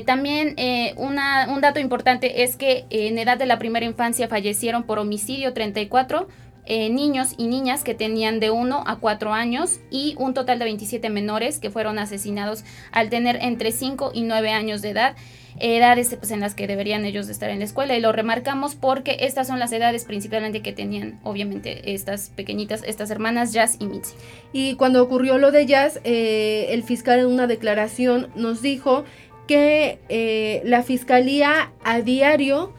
también un dato importante es que en edad de la primera infancia fallecieron por homicidio 34 eh, niños y niñas que tenían de 1 a 4 años y un total de 27 menores que fueron asesinados al tener entre 5 y 9 años de edad edades pues, en las que deberían ellos estar en la escuela y lo remarcamos porque estas son las edades principalmente que tenían obviamente estas pequeñitas, estas hermanas Jazz y Mitzi. Y cuando ocurrió lo de Jazz, eh, el fiscal en una declaración nos dijo que eh, la fiscalía a diario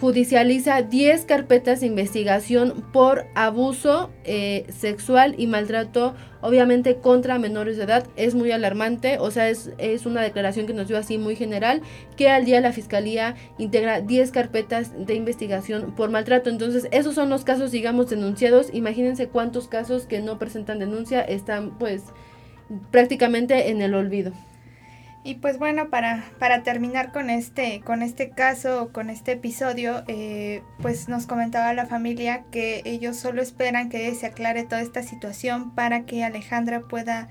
judicializa 10 carpetas de investigación por abuso eh, sexual y maltrato, obviamente contra menores de edad. Es muy alarmante, o sea, es, es, una declaración que nos dio así muy general, que al día la Fiscalía integra 10 carpetas de investigación por maltrato. Entonces, esos son los casos, digamos, denunciados. Imagínense cuántos casos que no presentan denuncia están pues prácticamente en el olvido. Y pues bueno, para, para terminar con este, con este caso, con este episodio, eh, pues nos comentaba la familia que ellos solo esperan que se aclare toda esta situación para que Alejandra pueda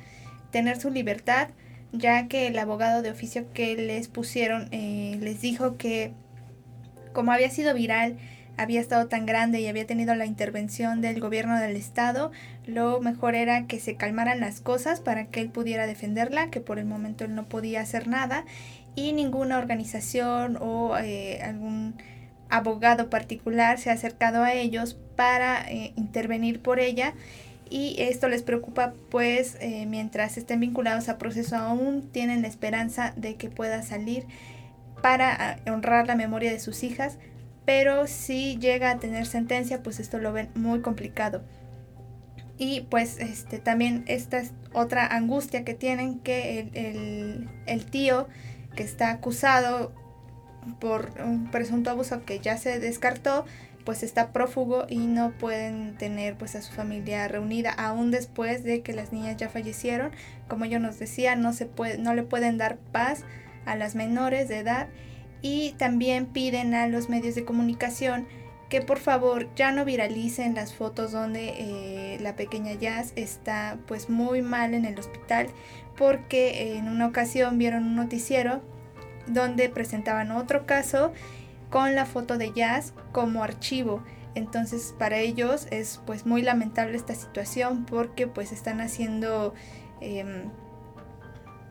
tener su libertad, ya que el abogado de oficio que les pusieron eh, les dijo que como había sido viral, había estado tan grande y había tenido la intervención del gobierno del estado, lo mejor era que se calmaran las cosas para que él pudiera defenderla, que por el momento él no podía hacer nada y ninguna organización o eh, algún abogado particular se ha acercado a ellos para eh, intervenir por ella y esto les preocupa pues eh, mientras estén vinculados a proceso aún tienen la esperanza de que pueda salir para honrar la memoria de sus hijas pero si llega a tener sentencia, pues esto lo ven muy complicado. Y pues este, también esta es otra angustia que tienen, que el, tío que está acusado por un presunto abuso que ya se descartó, pues está prófugo y no pueden tener pues a su familia reunida aún después de que las niñas ya fallecieron. Como yo nos decía, no se puede, no le pueden dar paz a las menores de edad y también piden a los medios de comunicación que por favor ya no viralicen las fotos donde eh, la pequeña Jazz está pues muy mal en el hospital porque en una ocasión vieron un noticiero donde presentaban otro caso con la foto de Jazz como archivo. Entonces para ellos es pues muy lamentable esta situación porque pues están haciendo em,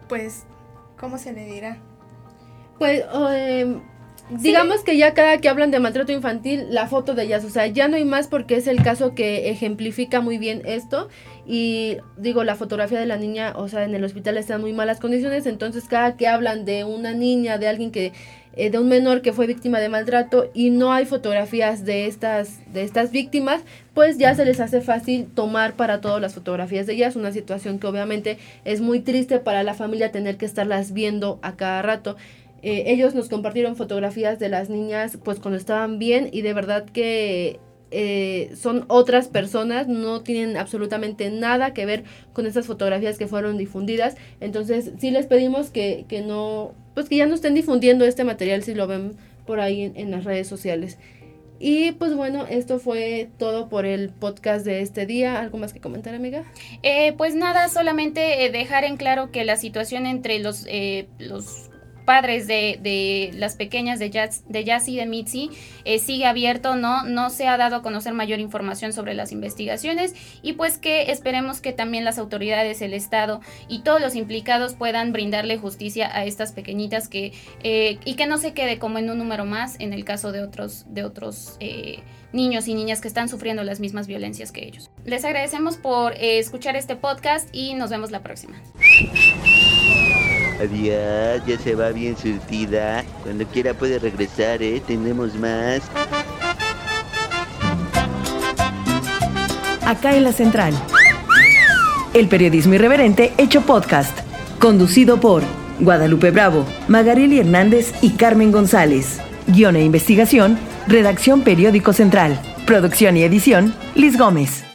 pues ¿cómo se le dirá? Pues, em, digamos que ya cada que hablan de maltrato infantil, la foto de ellas, o sea, ya no hay más porque es el caso que ejemplifica muy bien esto. Y digo, la fotografía de la niña, o sea, en el hospital está en muy malas condiciones, entonces cada que hablan de una niña, de alguien que eh, de un menor que fue víctima de maltrato y no hay fotografías de estas, de estas víctimas, pues ya se les hace fácil tomar para todas las fotografías de ellas, una situación que obviamente es muy triste para la familia tener que estarlas viendo a cada rato. Eh, ellos nos compartieron fotografías de las niñas pues cuando estaban bien y de verdad que eh, son otras personas, no tienen absolutamente nada que ver con esas fotografías que fueron difundidas. Entonces sí les pedimos que, que no, pues que ya no estén difundiendo este material si lo ven por ahí en, las redes sociales. Y pues bueno, esto fue todo por el podcast de este día. ¿Algo más que comentar, amiga? Eh, pues nada, solamente dejar en claro que la situación entre los, los padres de, de las pequeñas de Jazz, de y de Mitzi eh, sigue abierto, ¿no? No se ha dado a conocer mayor información sobre las investigaciones y pues que esperemos que también las autoridades, el Estado y todos los implicados puedan brindarle justicia a estas pequeñitas que eh, y que no se quede como en un número más en el caso de otros, de otros eh, niños y niñas que están sufriendo las mismas violencias que ellos. Les agradecemos por escuchar este podcast y nos vemos la próxima. Adiós, ya se va bien surtida. Cuando quiera puede regresar, ¿eh? Tenemos más. Acá en la central. El periodismo irreverente hecho podcast. Conducido por Guadalupe Bravo, Magarili Hernández y Carmen González. Guión e investigación, redacción Periódico Central. Producción y edición, Liz Gómez.